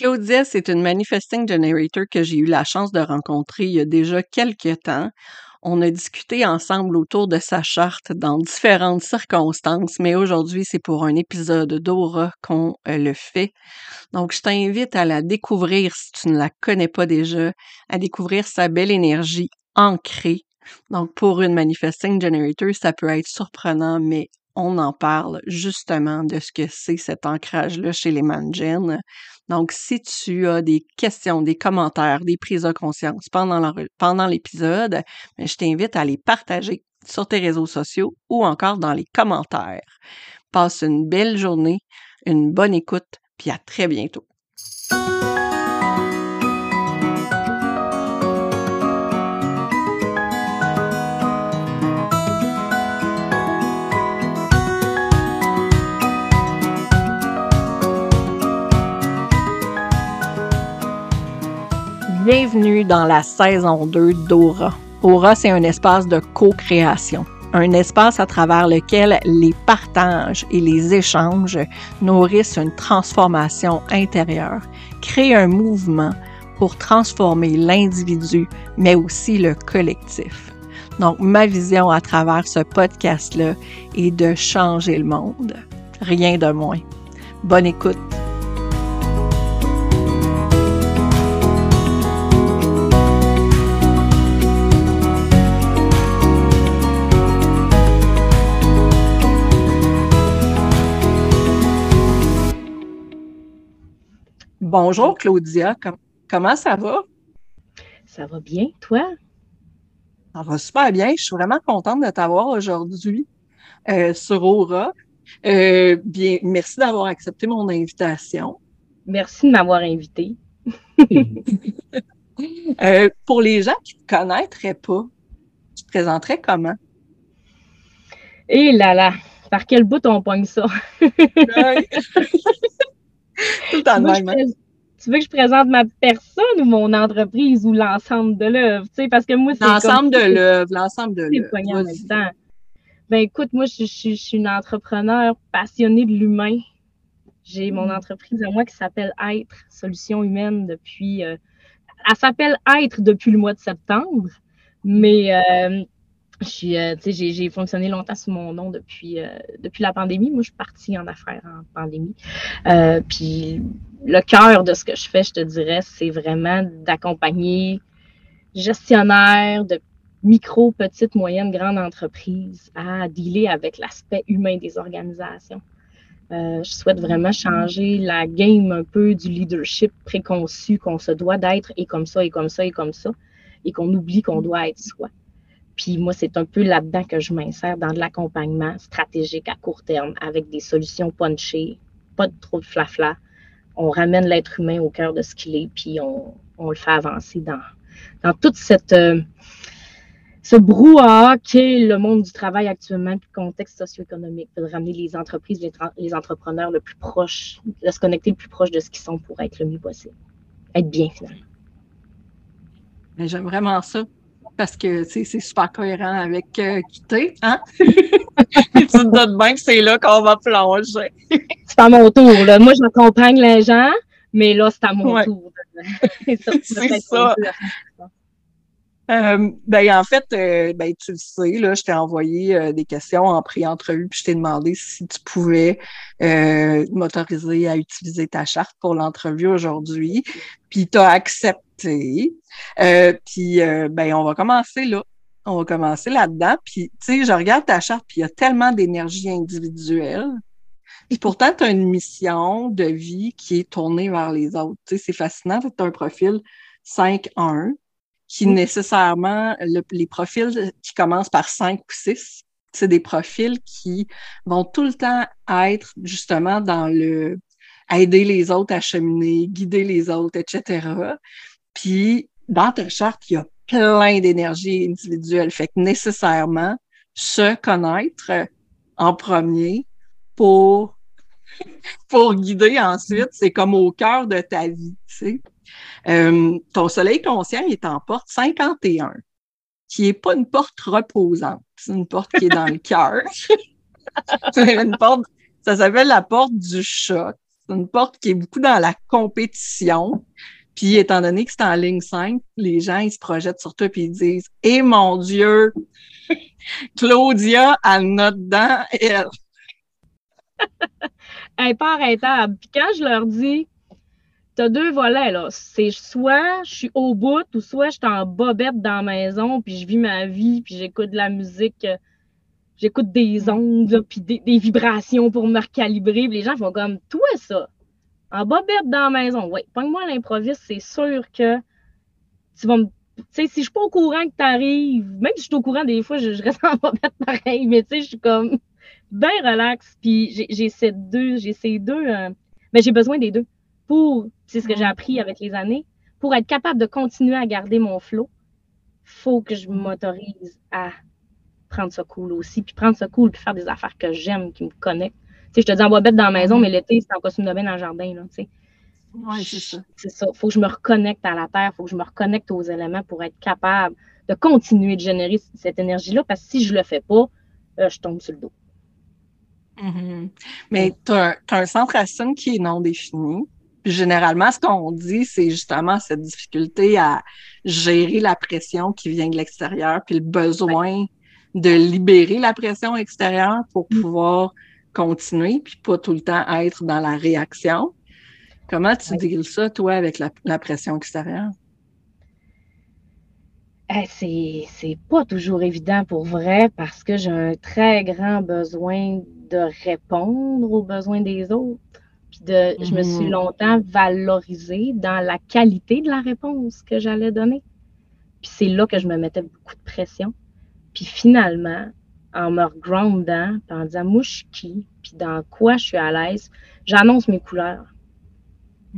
Claudia, c'est une manifesting generator que j'ai eu la chance de rencontrer il y a déjà quelques temps. On a discuté ensemble autour de sa charte dans différentes circonstances, mais aujourd'hui, c'est pour un épisode d'Aura qu'on euh, le fait. Donc, je t'invite à la découvrir si tu ne la connais pas déjà, à découvrir sa belle énergie ancrée. Donc, pour une manifesting generator, ça peut être surprenant, mais on en parle justement de ce que c'est cet ancrage-là chez les Mangen. Donc, si tu as des questions, des commentaires, des prises de conscience pendant, pendant l'épisode, ben, je t'invite à les partager sur tes réseaux sociaux ou encore dans les commentaires. Passe une belle journée, une bonne écoute, puis à très bientôt. Bienvenue dans la saison 2 d'Aura. Aura, c'est un espace de co-création, un espace à travers lequel les partages et les échanges nourrissent une transformation intérieure, créent un mouvement pour transformer l'individu, mais aussi le collectif. Donc, ma vision à travers ce podcast-là est de changer le monde. Rien de moins. Bonne écoute. Bonjour Claudia, comment ça va? Ça va bien, toi? Ça va super bien. Je suis vraiment contente de t'avoir aujourd'hui euh, sur Aura. Euh, bien, merci d'avoir accepté mon invitation. Merci de m'avoir invité. Euh, pour les gens qui ne te connaîtraient pas, tu te présenterais comment? Eh là là, par quel bout on pogne ça? tu veux que je présente ma personne ou mon entreprise ou l'ensemble de l'œuvre? parce que moi, c'est L'ensemble de l'œuvre, l'ensemble de l'œuvre. Ben écoute, moi, je, suis une entrepreneur passionnée de l'humain. J'ai mon mm. entreprise à moi qui s'appelle Être Solutions Humaines depuis. Euh, elle s'appelle Être depuis le mois de septembre, mais euh, euh, j'ai fonctionné longtemps sous mon nom depuis, euh, depuis la pandémie. Moi, je suis partie en affaires en pandémie. Euh, puis le cœur de ce que je fais, je te dirais, c'est vraiment d'accompagner gestionnaires de micro, petites, moyennes, grandes entreprises à dealer avec l'aspect humain des organisations. je souhaite vraiment changer la game un peu du leadership préconçu qu'on se doit d'être et comme ça et comme ça et comme ça et qu'on oublie qu'on doit être soi. Puis moi, c'est un peu là-dedans que je m'insère dans de l'accompagnement stratégique à court terme avec des solutions punchées, pas de trop de flafla. On ramène l'être humain au cœur de ce qu'il est, puis on, le fait avancer dans, dans toute cette, euh, ce brouhaha qu'est le monde du travail actuellement, le contexte socio-économique, de ramener les entreprises, les, les, entrepreneurs le plus proche, de se connecter le plus proche de ce qu'ils sont pour être le mieux possible. Être bien finalement. J'aime vraiment ça parce que c'est super cohérent avec euh, quitter, hein? tu te doutes bien que c'est là qu'on va plonger. c'est à mon tour, là. Moi, j'accompagne les gens, mais là, c'est à mon tour. c'est ça. Euh, ben, en fait, euh, ben, tu le sais, là, je t'ai envoyé euh, des questions en pré-entrevue, puis je t'ai demandé si tu pouvais m'autoriser à utiliser ta charte pour l'entrevue aujourd'hui. Puis tu as accepté. puis ben, on va commencer là. On va commencer là-dedans. Puis, tu sais, je regarde ta charte, puis il y a tellement d'énergie individuelle. Puis pourtant, tu as une mission de vie qui est tournée vers les autres. Tu sais, c'est fascinant. Tu as un profil 5-1 qui nécessairement, les profils qui commencent par cinq ou six, c'est des profils qui vont tout le temps être justement dans le aider les autres à cheminer, guider les autres, etc. Puis, dans ta charte, il y a plein d'énergie individuelle. Fait que nécessairement, se connaître en premier pour, pour guider ensuite, c'est comme au cœur de ta vie, tu sais. Euh, ton soleil conscient est en porte 51, qui n'est pas une porte reposante. C'est une porte qui est dans le cœur. une porte, ça s'appelle la porte du choc. C'est une porte qui est beaucoup dans la compétition. Puis, étant donné que c'est en ligne 5, les gens, ils se projettent sur toi et ils disent Eh mon Dieu, Claudia, elle note dedans, elle. elle pas arrêtable. Puis quand je leur dis Deux volets, là. C'est soit je suis au bout ou soit je suis en bobette dans la maison, puis je vis ma vie, puis j'écoute de la musique, euh, j'écoute des ondes, puis des, vibrations pour me recalibrer. Puis les gens font comme Toi, ça en bobette dans la maison. Oui, pogne-moi l'improviste, c'est sûr que tu vas me. Tu sais, si je suis pas au courant que tu arrives, même si je suis au courant, des fois, je, reste en bobette pareil, mais tu sais, je suis comme bien relax. Puis j'ai ces deux, j'ai ces deux, mais euh, ben, j'ai besoin des deux pour, c'est ce que j'ai appris avec les années, pour être capable de continuer à garder mon flow, faut que je m'autorise à prendre ça cool aussi, puis prendre ça cool, puis faire des affaires que j'aime, qui me connectent sais, je te dis en bête dans la maison, mais l'été, c'est en costume de bain dans le jardin, là, tu sais. Oui, c'est ça. C'est ça. Il faut que je me reconnecte à la terre, il faut que je me reconnecte aux éléments pour être capable de continuer de générer cette énergie-là, parce que si je ne le fais pas, euh, je tombe sur le dos. Mm-hmm. Mais tu as, un centre racine qui est non défini. Puis généralement, ce qu'on dit, c'est justement cette difficulté à gérer la pression qui vient de l'extérieur, puis le besoin de libérer la pression extérieure pour mm. pouvoir continuer, puis pas tout le temps être dans la réaction. Comment tu deals ça, toi, avec la, pression extérieure? Eh, c'est pas toujours évident pour vrai parce que j'ai un très grand besoin de répondre aux besoins des autres. Puis de, je me suis mm-hmm. longtemps valorisée dans la qualité de la réponse que j'allais donner. Puis c'est là que je me mettais beaucoup de pression. Puis finalement, en me regroundant, puis en disant moi je suis qui, puis dans quoi je suis à l'aise, j'annonce mes couleurs.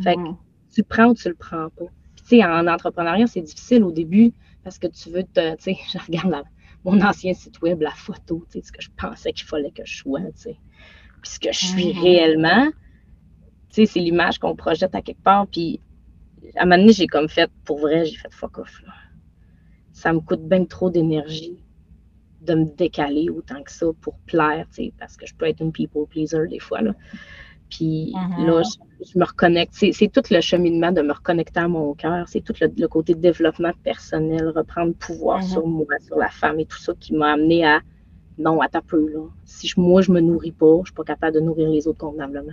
Fait que mm. tu prends ou tu le prends pas. Puis tu sais, en entrepreneuriat, c'est difficile au début parce que tu veux te, tu sais, je regarde mon ancien site web, la photo, tu sais, ce que je pensais qu'il fallait que je sois, tu sais. Puis ce que je suis mm-hmm. réellement, sais, c'est l'image qu'on projette à quelque part. Puis à un moment donné, j'ai comme fait, pour vrai, j'ai fait fuck off, là. Ça me coûte bien trop d'énergie de me décaler autant que ça pour plaire, parce que je peux être une people pleaser des fois. Là. Puis mm-hmm. là, je, me reconnecte. C'est tout le cheminement de me reconnecter à mon cœur. C'est tout le, côté développement personnel, reprendre pouvoir mm-hmm. sur moi, sur la femme et tout ça qui m'a amené à non, à ta peu. Là. Si moi, je me nourris pas, je suis pas capable de nourrir les autres convenablement.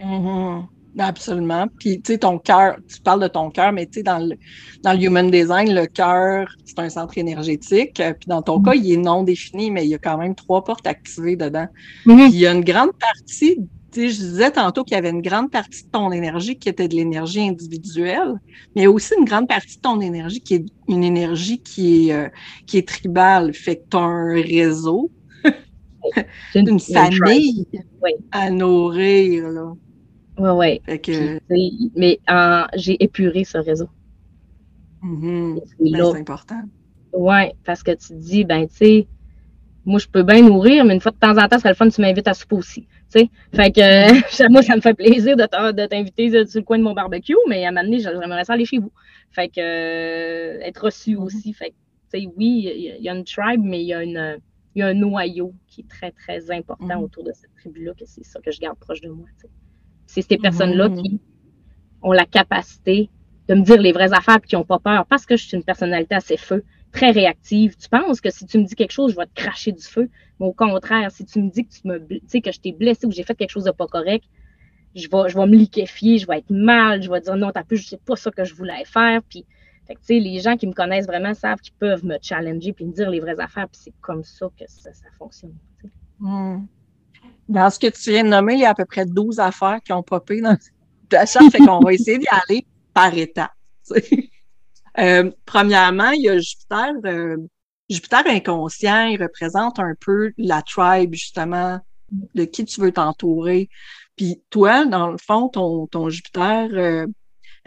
Mm-hmm. Absolument. Puis, tu sais, ton cœur, tu parles de ton cœur, mais tu sais, dans le, dans le human design, le cœur, c'est un centre énergétique. Puis, dans ton cas, il est non défini, mais il y a quand même trois portes activées dedans. Mhm. Puis, il y a une grande partie, tu sais, je disais tantôt qu'il y avait une grande partie de ton énergie qui était de l'énergie individuelle, mais il y a aussi une grande partie de ton énergie qui est une énergie qui est, euh, qui est tribale. Fait que tu as un réseau, une, famille à nourrir, là. Oui, oui. Mais j'ai épuré ce réseau. Mm-hmm. Ben, c'est important. Oui, parce que tu te dis, ben, tu sais, moi, je peux bien nourrir, mais une fois de temps en temps, ce serait le fun, tu m'invites à souper aussi. sais. Fait que mm-hmm. moi, ça me fait plaisir de t'inviter sur le coin de mon barbecue, mais à un moment donné, j'aimerais ça aller chez vous. Fait que euh, être reçu mm-hmm. aussi. Fait que, tu sais, oui, il y, a une tribe, mais il y a une. Il y a un noyau qui est très, très important autour de cette tribu-là, que c'est ça que je garde proche de moi. C'est ces personnes-là mhm. qui ont la capacité de me dire les vraies affaires et qui n'ont pas peur parce que je suis une personnalité assez feu, très réactive. Tu penses que si tu me dis quelque chose, je vais te cracher du feu. Mais au contraire, si tu me dis que tu me sais, que je t'ai blessé ou que j'ai fait quelque chose de pas correct, je vais, je vais me liquéfier, je vais être mal, je vais dire non, t'as plus, je sais pas ça que je voulais faire. Puis, fait que, les gens qui me connaissent vraiment savent qu'ils peuvent me challenger puis me dire les vraies affaires. Puis c'est comme ça que ça, fonctionne. Dans ce que tu viens de nommer, il y a à peu près 12 affaires qui ont popé dans la charte, fait qu'on va essayer d'y aller par étapes. Euh, premièrement, il y a Jupiter. Euh, Jupiter inconscient, il représente un peu la tribe, justement, de qui tu veux t'entourer. Puis toi, dans le fond, ton, ton Jupiter euh,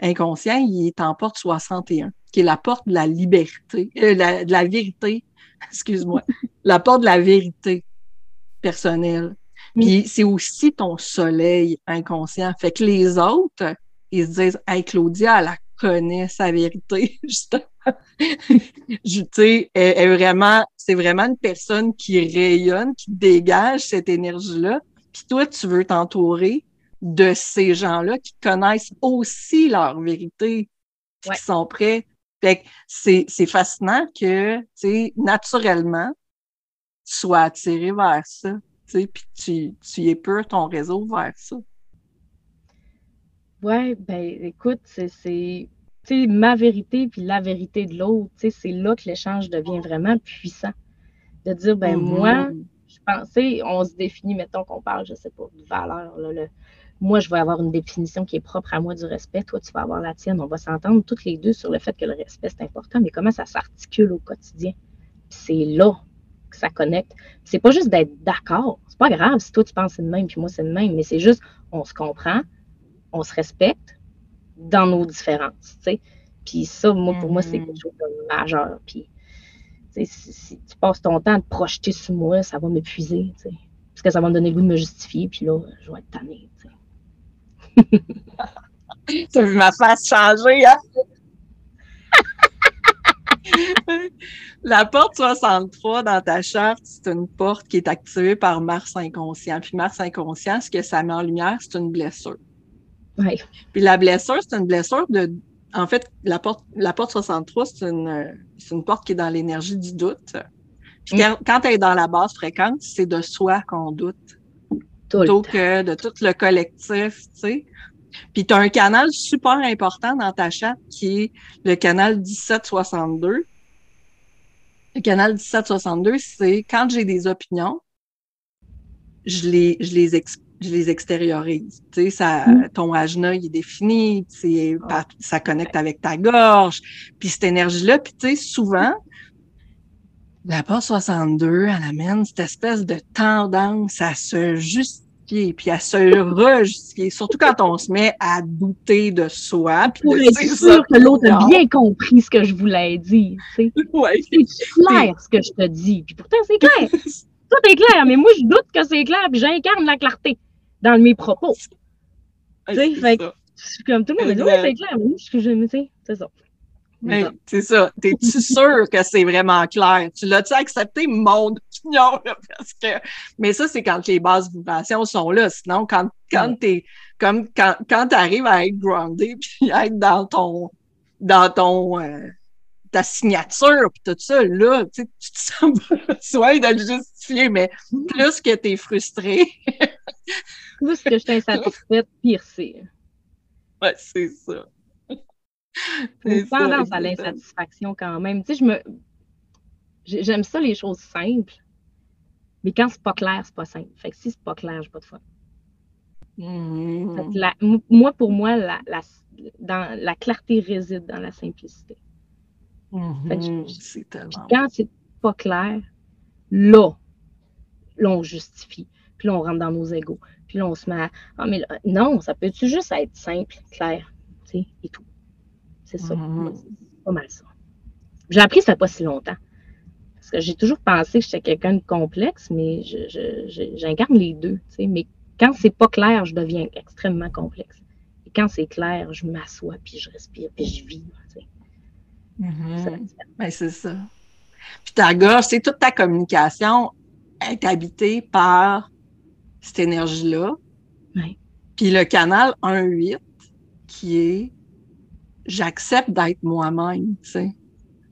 inconscient, il est en porte 61, qui est la porte de la liberté, de la vérité, excuse-moi, la porte de la vérité personnelle. Puis c'est aussi ton soleil inconscient. Fait que les autres, ils se disent Hey, Claudia, elle, a connaît sa vérité, justement. tu sais, elle, vraiment, c'est vraiment une personne qui rayonne, qui dégage cette énergie-là. Puis toi, tu veux t'entourer de ces gens-là qui connaissent aussi leur vérité, qui sont prêts. Fait c'est, c'est fascinant que, tu sais, naturellement, tu sois attiré vers ça, puis tu, tu épures ton réseau vers ça. Ouais, ben écoute, c'est ma vérité puis la vérité de l'autre, c'est là que l'échange devient vraiment puissant. De dire, ben moi, mm-hmm. je pensais, on se définit, mettons qu'on parle, je sais pas, de valeur. Là, moi, je vais avoir une définition qui est propre à moi du respect, toi, tu vas avoir la tienne. On va s'entendre toutes les deux sur le fait que le respect, c'est important, mais comment ça s'articule au quotidien? C'est là que ça connecte. C'est pas juste d'être d'accord. C'est pas grave si toi, tu penses c'est de même, puis moi, c'est de même, mais c'est juste, on se comprend, on se respecte dans nos différences. Puis ça, moi, pour moi, c'est mm-hmm. quelque chose de majeur. Puis, si, tu passes ton temps à te projeter sur moi, ça va m'épuiser. Parce que ça va me donner le goût de me justifier. Puis là, je vais être tannée. tu as vu ma face changer, hein? La porte 63 dans ta charte, c'est une porte qui est activée par Mars inconscient. Puis Mars inconscient, ce que ça met en lumière, c'est une blessure. Puis la blessure, c'est une blessure de. En fait, la porte, la porte 63, c'est une, une porte qui est dans l'énergie du doute. Puis mm. quand, elle est dans la basse fréquence, c'est de soi qu'on doute. plutôt que de tout le collectif, tu sais. Puis tu as un canal super important dans ta chatte qui est le canal 1762. Le canal 1762, c'est quand j'ai des opinions, je les, je les je les extériorise. Tu sais, ça, mm. ton ajna, il est défini, tu ah. ça connecte avec ta gorge. Puis cette énergie-là, puis tu sais, souvent, la part 62, elle amène cette espèce de tendance à se justifier, puis à se rejustifier, surtout quand on se met à douter de soi. Puis Pour être sûr que l'autre a bien compris ce que je voulais dire. Tu sais. Ouais. C'est clair ce que je te dis, puis pourtant c'est clair. Tout est clair, mais moi je doute que c'est clair, puis j'incarne la clarté dans mes propos. tu sais, fait comme tout le monde oui, c'est clair, mais moi, ce que je me sais, c'est ça. Mais c'est ça. T'es-tu sûr que c'est vraiment clair? Tu l'as-tu accepté, mon opinion? parce que... Mais ça, c'est quand les bases vibrations sont là. Sinon, quand, quand t'es comme quand, quand tu arrives à être groundé puis à être dans ton dans ton euh, ta signature puis tout ça, là, tu te sens besoin de le justifier, mais plus que tu es frustré, plus que je suis insatisfaite, pire c'est. Ouais, c'est ça. Une tendance à l'insatisfaction quand même. Tu sais, je me. J'aime ça les choses simples, mais quand c'est pas clair, c'est pas simple. Fait que si c'est pas clair, j'ai pas de fun. Mmh. moi, pour moi, la, la, dans, la clarté réside dans la simplicité. Mmh. quand c'est pas clair, là, là, on justifie. Puis là, on rentre dans nos égaux. Puis là, on se met à. Ah, mais non, ça peut-tu juste être simple, clair, tu sais, et tout. C'est ça. Mm-hmm. C'est pas mal ça. J'ai appris ça pas si longtemps. Parce que j'ai toujours pensé que j'étais quelqu'un de complexe, mais j'incarne les deux. Mais quand c'est pas clair, je deviens extrêmement complexe. Et quand c'est clair, je m'assois, puis je respire, puis je vis. Mm-hmm. Ben, c'est ça. Puis ta gorge, c'est toute ta communication est habitée par cette énergie-là. Puis le canal 1-8 qui est j'accepte d'être moi-même, tu sais.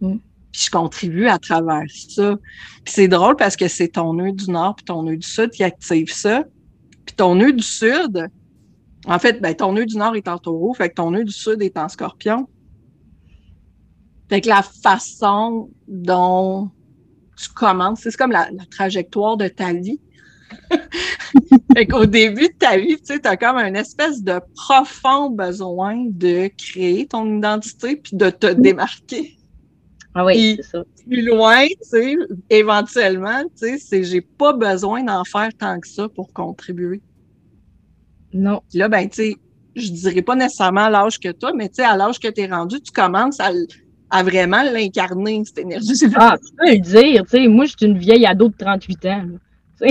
Mm. Puis je contribue à travers ça. Puis c'est drôle parce que c'est ton nœud du nord puis ton nœud du sud qui active ça. Puis ton nœud du sud, en fait, ben, ton nœud du nord est en taureau, fait que ton nœud du sud est en scorpion. Fait que la façon dont tu commences, c'est comme la, la trajectoire de ta vie. fait qu'au début de ta vie, tu sais, as comme un espèce de profond besoin de créer ton identité puis de te démarquer. Ah oui, c'est ça. Plus loin, tu sais, éventuellement, tu sais, c'est j'ai pas besoin d'en faire tant que ça pour contribuer. Non. là, ben, tu sais, je dirais pas nécessairement à l'âge que toi, mais tu sais, à l'âge que tu es rendu, tu commences à, à vraiment l'incarner, cette énergie. Ah, tu peux le dire, tu sais, moi, je suis une vieille ado de 38 ans.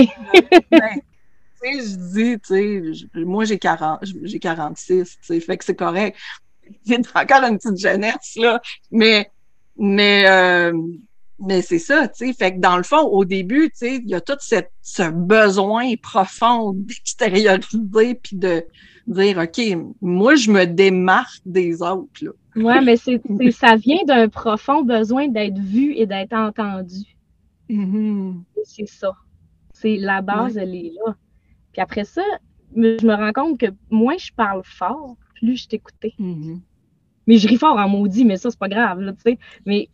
Ben, je dis, tu sais, moi j'ai 40, j'ai 46, tu sais, fait que c'est correct. J'ai encore une petite jeunesse, là. Mais, mais, euh, Mais c'est ça, tu sais. Fait que dans le fond, au début, tu sais, il y a tout cette, ce besoin profond d'extérioriser puis de dire, OK, moi, je me démarque des autres, là. Ouais, mais c'est, ça vient d'un profond besoin d'être vu et d'être entendu. Mm-hmm. C'est ça. C'est la base, elle est là. Puis après ça, je me rends compte que moins je parle fort, plus je t'écoutais. Mm-hmm. Mais je ris fort en maudit, mais ça, c'est pas grave, là, tu sais. Mais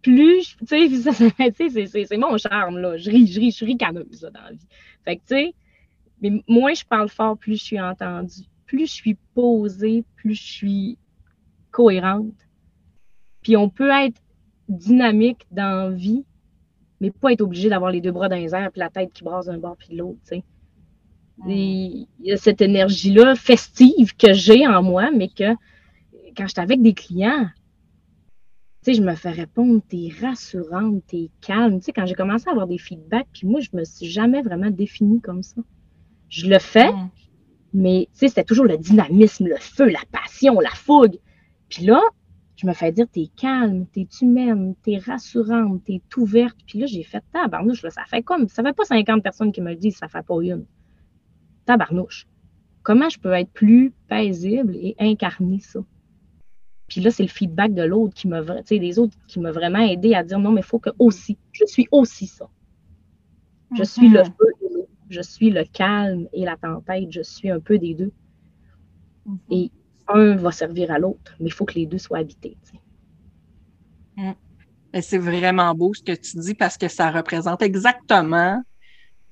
plus, tu sais, c'est mon charme, là. Je ris, je ris, je suis ricaneuse, dans la vie. Fait que, tu sais, mais moins je parle fort, plus je suis entendue. Plus je suis posée, plus je suis cohérente. Puis on peut être dynamique dans la vie, mais pas être obligé d'avoir les deux bras dans les airs puis la tête qui brasse d'un bord puis de l'autre, tu sais. Il y a cette énergie-là festive que j'ai en moi, mais que quand j'étais avec des clients, tu sais, je me fais répondre, t'es rassurante, t'es calme. Tu sais, quand j'ai commencé à avoir des feedbacks, puis moi, je me suis jamais vraiment définie comme ça. Je le fais, mais tu sais, c'était toujours le dynamisme, le feu, la passion, la fougue. Puis là, je me fais dire, t'es calme, t'es humaine, t'es rassurante, t'es ouverte. Puis là, j'ai fait tabarnouche, là, ça fait comme, ça fait pas 50 personnes qui me le disent, ça fait pas une. Tabarnouche. Comment je peux être plus paisible et incarner ça? Puis là, c'est le feedback de l'autre qui m'a, des autres qui m'a vraiment aidé à dire non, mais il faut que aussi, je suis aussi ça. Je suis le mhm. feu je suis le calme et la tempête, je suis un peu des deux. Mhm. Et un va servir à l'autre, mais il faut que les deux soient habités. Mm. C'est vraiment beau ce que tu dis parce que ça représente exactement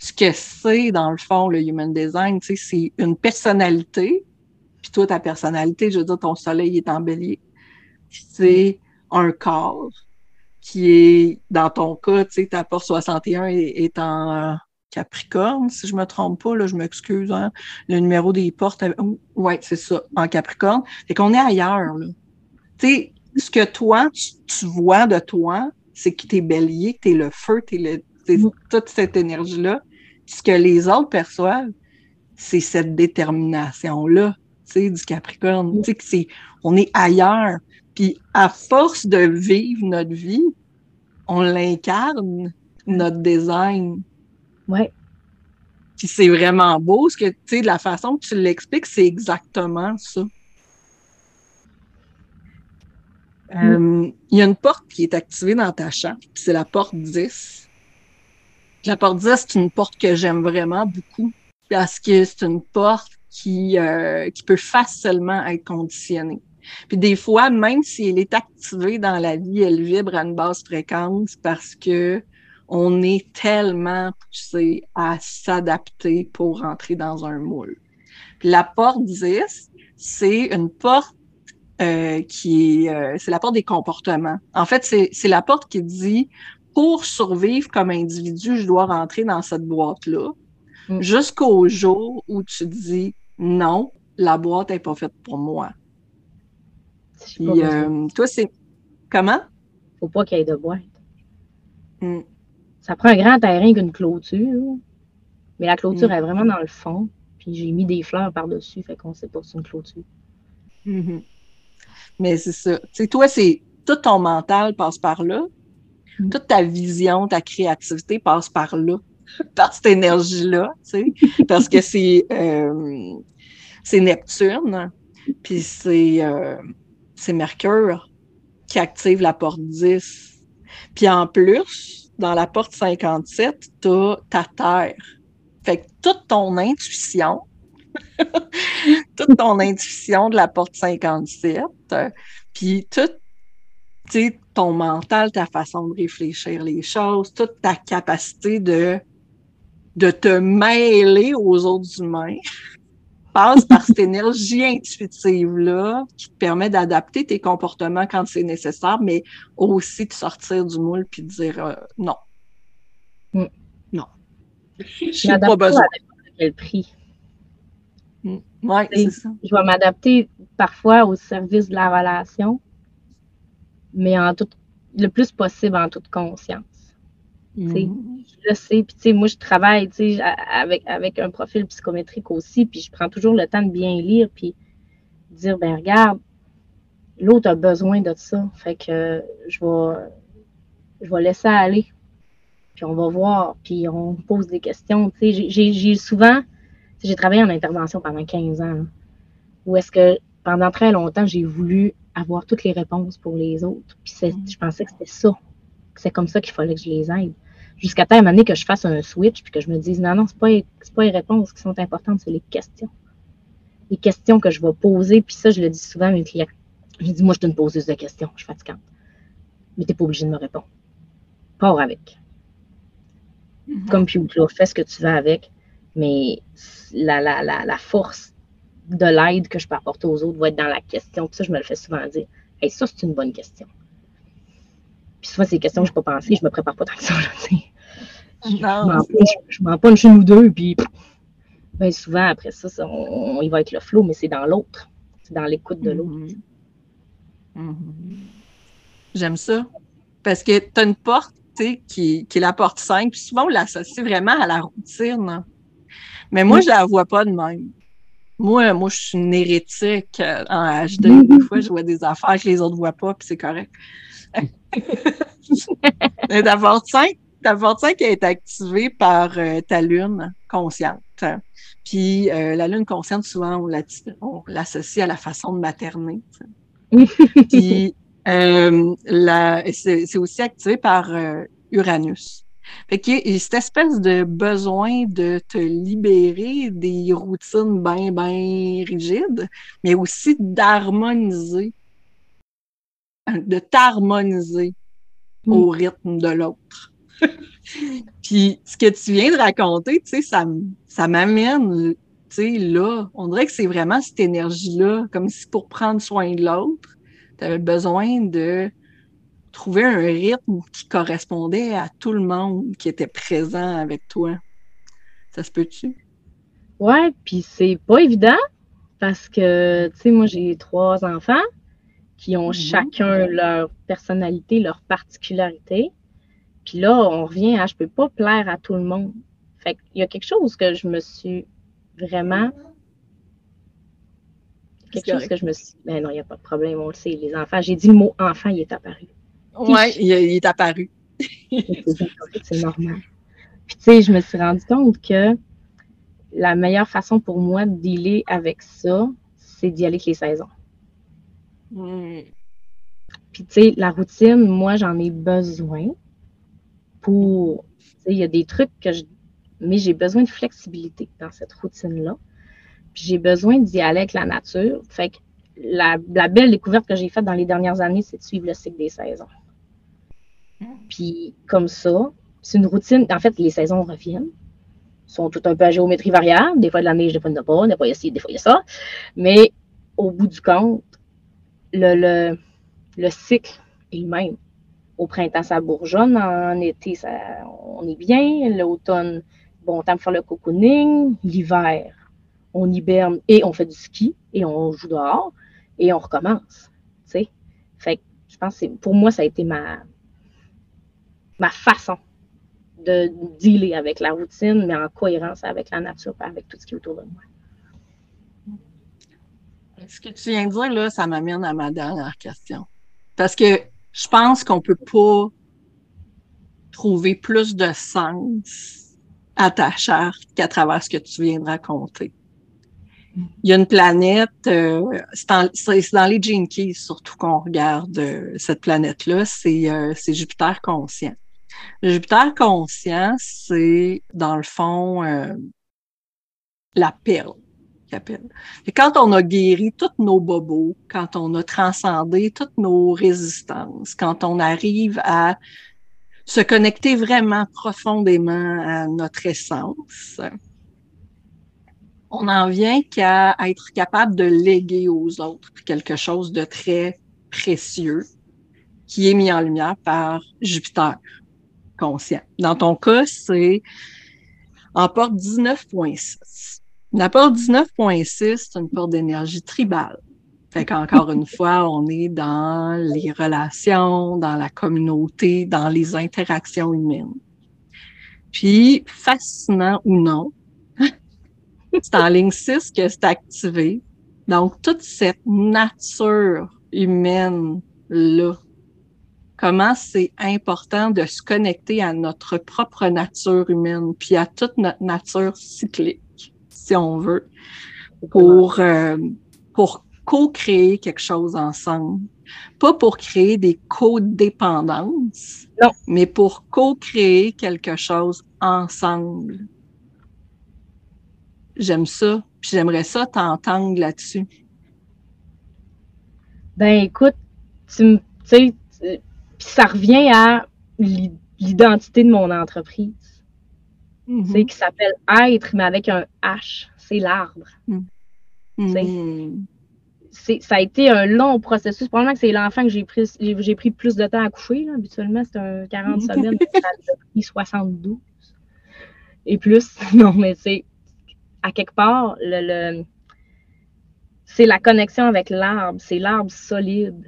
ce que c'est, dans le fond, le human design. c'est une personnalité. Puis toi, ta personnalité, je veux dire, ton soleil est en bélier c'est un corps qui est, dans ton cas, tu sais, ta porte 61 est, en Capricorne, si je me trompe pas, là, je m'excuse, hein. le numéro des portes, euh, ouais, c'est ça, en Capricorne. Fait qu'on est ailleurs, là. Tu sais, ce que toi, tu, vois de toi, c'est que t'es bélier, que t'es le feu, t'es le, mm. toute cette énergie-là. Ce que les autres perçoivent, c'est cette détermination-là, tu sais, du Capricorne. Tu sais, que c'est, on est ailleurs. Puis à force de vivre notre vie, on l'incarne, notre design. Ouais. Puis c'est vraiment beau, ce que tu sais, de la façon que tu l'expliques, c'est exactement ça. Euh, il y a une porte qui est activée dans ta chambre, c'est la porte 10. La porte 10, c'est une porte que j'aime vraiment beaucoup parce que c'est une porte qui, euh, qui peut facilement être conditionnée. Puis des fois, même si elle est activée dans la vie, elle vibre à une basse fréquence parce que on est tellement poussé à s'adapter pour rentrer dans un moule. Puis la porte 10, c'est une porte euh, qui est, euh, c'est la porte des comportements. En fait, c'est la porte qui dit, pour survivre comme individu, je dois rentrer dans cette boîte-là, mm. jusqu'au jour où tu dis, non, la boîte n'est pas faite pour moi. Puis, euh, toi, c'est comment? Faut pas qu'il y ait de boîte. Hmm. Ça prend un grand terrain qu'une clôture. Mais la clôture hmm. est vraiment dans le fond. Puis j'ai mis des fleurs par-dessus, fait qu'on sait pas si c'est une clôture. Mm-hmm. Mais c'est ça. Tu sais, toi, c'est tout ton mental passe par là. Toute ta vision, ta créativité passe par là, par cette énergie-là, tu sais, parce que c'est euh, c'est Neptune, puis c'est euh, c'est Mercure qui active la porte 10. Puis en plus, dans la porte 57, tu ta terre. Fait que toute ton intuition, toute ton intuition de la porte 57, puis tout ton mental, ta façon de réfléchir les choses, toute ta capacité de, de te mêler aux autres humains, passe par cette énergie intuitive-là qui te permet d'adapter tes comportements quand c'est nécessaire, mais aussi de sortir du moule puis de dire euh, non. Mm. Non. Je n'ai pas besoin. À quel prix? Mm. Oui, c'est ça. Je vais m'adapter parfois au service de la relation, mais en tout, le plus possible en toute conscience. Mm-hmm. Je sais, puis moi, je travaille avec, avec un profil psychométrique aussi, puis je prends toujours le temps de bien lire, puis dire, ben regarde, l'autre a besoin de ça. Fait que je vais, je vais laisser aller. Puis on va voir, puis on pose des questions. Tu sais, j'ai souvent, j'ai travaillé en intervention pendant 15 ans, où est-ce que pendant très longtemps, j'ai voulu avoir toutes les réponses pour les autres. Puis je pensais que c'était ça, que c'est comme ça qu'il fallait que je les aide. Jusqu'à temps, à que je fasse un switch, puis que je me dise, non, non, c'est pas, pas les réponses qui sont importantes, c'est les questions. Les questions que je vais poser, puis ça, je le dis souvent à mes clients. Je dis, moi, je te une poseuse de questions, je suis fatigante. Mais tu n'es pas obligé de me répondre. Pars avec. Mm-hmm. Computer, fais ce que tu veux avec, mais la, la, la, la force de l'aide que je peux apporter aux autres va être dans la question. Puis ça, je me le fais souvent dire. Et ça, c'est une bonne question. Puis souvent, c'est des questions que je n'ai pas pensé, je me prépare pas tant que ça. je m'en punch une ou deux, puis ben, souvent, après ça, on, il va être le flow, mais c'est dans l'autre. C'est dans l'écoute de l'autre. Mm-hmm. Mm-hmm. J'aime ça. Parce que tu as une porte qui, qui est la porte 5, puis souvent, on l'associe vraiment à la routine. Mais moi, je la vois pas de même. Moi, moi, je suis une hérétique euh, en HD. Des fois, je vois des affaires que les autres ne voient pas, puis c'est correct. porte 5, ta porte 5 est activée par euh, ta lune consciente. Puis euh, la lune consciente, souvent, on l'associe à la façon de materner. Puis c'est aussi activé par Uranus. Fait qu'il y a cette espèce de besoin de te libérer des routines bien, bien rigides, mais aussi d'harmoniser, de t'harmoniser au mm. rythme de l'autre. Puis ce que tu viens de raconter, tu sais, ça, ça m'amène, tu sais, là, on dirait que c'est vraiment cette énergie-là, comme si pour prendre soin de l'autre, tu avais besoin de trouver un rythme qui correspondait à tout le monde qui était présent avec toi. Ça se peut-tu? Ouais, puis c'est pas évident parce que, tu sais, moi, j'ai trois enfants qui ont mhm. chacun leur personnalité, leur particularité. Puis là, on revient à je peux pas plaire à tout le monde. Fait qu'il y a quelque chose que je me suis vraiment. Quelque chose que je me suis. Ben non, il n'y a pas de problème, on le sait. Les enfants, j'ai dit le mot enfant, il est apparu. Oui, il, est apparu. c'est normal. Puis, tu sais, je me suis rendu compte que la meilleure façon pour moi de dealer avec ça, c'est d'y aller avec les saisons. Hmm. Puis, tu sais, la routine, moi, j'en ai besoin pour. Tu sais, il y a des trucs que je. Mais j'ai besoin de flexibilité dans cette routine-là. Puis, j'ai besoin d'y aller avec la nature. Fait que la, la belle découverte que j'ai faite dans les dernières années, c'est de suivre le cycle des saisons. Puis comme ça, c'est une routine. En fait, les saisons reviennent. sont toutes un peu à géométrie variable. Des fois de la neige, des fois il n'y en a pas. Des fois il y a ci, des fois il y a ça. Mais au bout du compte, le, le, cycle est le même. Au printemps, ça bourgeonne. En été, ça, on est bien. L'automne, bon temps pour faire le cocooning. L'hiver, on hiberne et on fait du ski et on joue dehors et on recommence. sais. Fait que je pense que pour moi, ça a été ma, ma façon de dealer avec la routine, mais en cohérence avec la nature avec tout ce qui est autour de moi. Ce que tu viens de dire, là, ça m'amène à ma dernière question. Parce que je pense qu'on ne peut pas trouver plus de sens à ta charte qu'à travers ce que tu viens de raconter. Il y a une planète, euh, c'est dans, les Jinkies surtout qu'on regarde euh, cette planète-là, euh, c'est Jupiter conscient. Jupiter conscient, c'est dans le fond euh, la perle Et quand on a guéri tous nos bobos, quand on a transcendé toutes nos résistances, quand on arrive à se connecter vraiment profondément à notre essence, on en vient qu'à être capable de léguer aux autres quelque chose de très précieux qui est mis en lumière par Jupiter conscient. Dans ton cas, c'est en porte 19.6. La porte 19.6, c'est une porte d'énergie tribale. Fait qu'encore une fois, on est dans les relations, dans la communauté, dans les interactions humaines. Puis, fascinant ou non, c'est en ligne 6 que c'est activé. Donc, toute cette nature humaine-là comment c'est important de se connecter à notre propre nature humaine, puis à toute notre nature cyclique, si on veut, pour, euh, pour co-créer quelque chose ensemble. Pas pour créer des codépendances, mais pour co-créer quelque chose ensemble. J'aime ça, puis j'aimerais ça t'entendre là-dessus. Ben écoute, tu sais, puis ça revient à l'identité de mon entreprise. Mm qui s'appelle être, mais avec un H. C'est l'arbre. Mm. Mm. Ça a été un long processus. Probablement que c'est l'enfant que j'ai pris, j'ai pris plus de temps à coucher. Habituellement, c'est un 40 semaines. ça a pris 72. Et plus. Non, mais c'est à quelque part, le c'est la connexion avec l'arbre. C'est l'arbre solide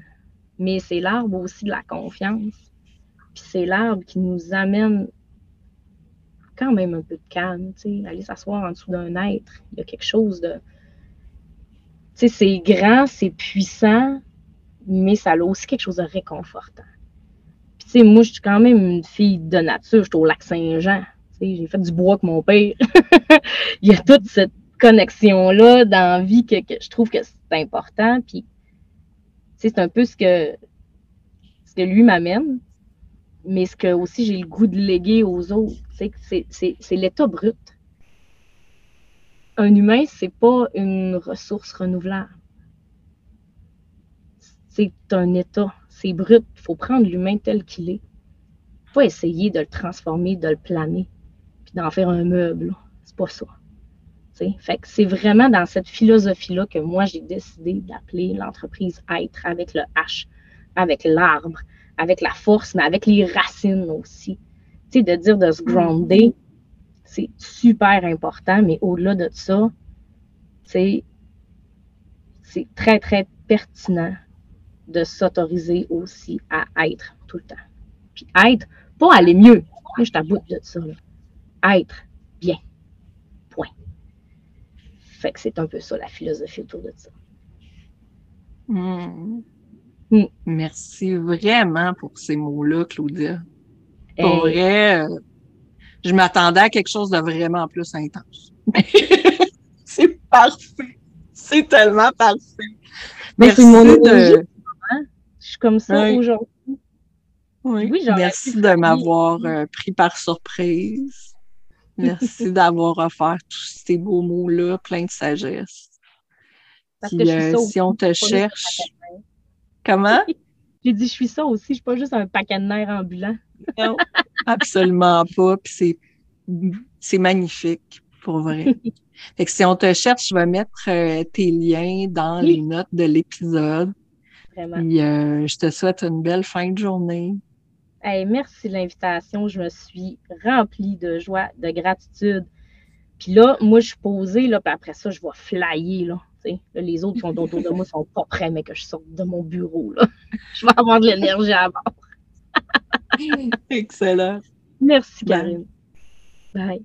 mais c'est l'arbre aussi de la confiance. Puis c'est l'arbre qui nous amène quand même un peu de calme, tu sais, aller s'asseoir en dessous d'un être. Il y a quelque chose de. Tu sais, c'est grand, c'est puissant, mais ça a aussi quelque chose de réconfortant. Puis, tu sais, moi, je suis quand même une fille de nature. Je suis au lac Saint-Jean. Tu sais, j'ai fait du bois avec mon père. Il y a toute cette connexion-là dans vie que je trouve que c'est important. Puis, c'est un peu ce que, ce que lui m'amène, mais ce que aussi j'ai le goût de léguer aux autres. C'est l'état brut. Un humain, c'est pas une ressource renouvelable. C'est un état. C'est brut. Il faut prendre l'humain tel qu'il est. Pas essayer de le transformer, de le planer, puis d'en faire un meuble. C'est pas ça. Fait que c'est vraiment dans cette philosophie-là que moi, j'ai décidé d'appeler l'entreprise être avec le H, avec l'arbre, avec la force, mais avec les racines aussi. Tu sais, de dire de se grounder, c'est super important, mais au-delà de ça, c'est très, très pertinent de s'autoriser aussi à être tout le temps. Puis être, pas aller mieux. Moi, je t'aboute de ça. Être bien. Fait que c'est un peu ça la philosophie autour de ça. Hmm. Hmm. Merci vraiment pour ces mots-là, Claudia. Pour vrai, euh, je m'attendais à quelque chose de vraiment plus intense. c'est parfait. C'est tellement parfait. Mais mon de... Je suis comme ça aujourd'hui. Oui, Merci de m'avoir euh, pris par surprise. Merci d'avoir offert tous ces beaux mots-là, plein de sagesse. Euh, si on te cherche. Comment? J'ai dit, je suis ça aussi, je suis pas juste un paquet de nerfs ambulant. non, absolument pas. Puis c'est magnifique, pour vrai. fait que si on te cherche, je vais mettre euh, tes liens dans les notes de l'épisode. Vraiment. Euh, je te souhaite une belle fin de journée merci de l'invitation. Je me suis remplie de joie, de gratitude. Puis là, moi, je suis posée, là, puis après ça, je vais flyer, là. les autres qui sont autour de moi sont pas prêts, mais que je sorte de mon bureau, là. je vais avoir de l'énergie à bord. Excellent. Merci, Karine. Bye.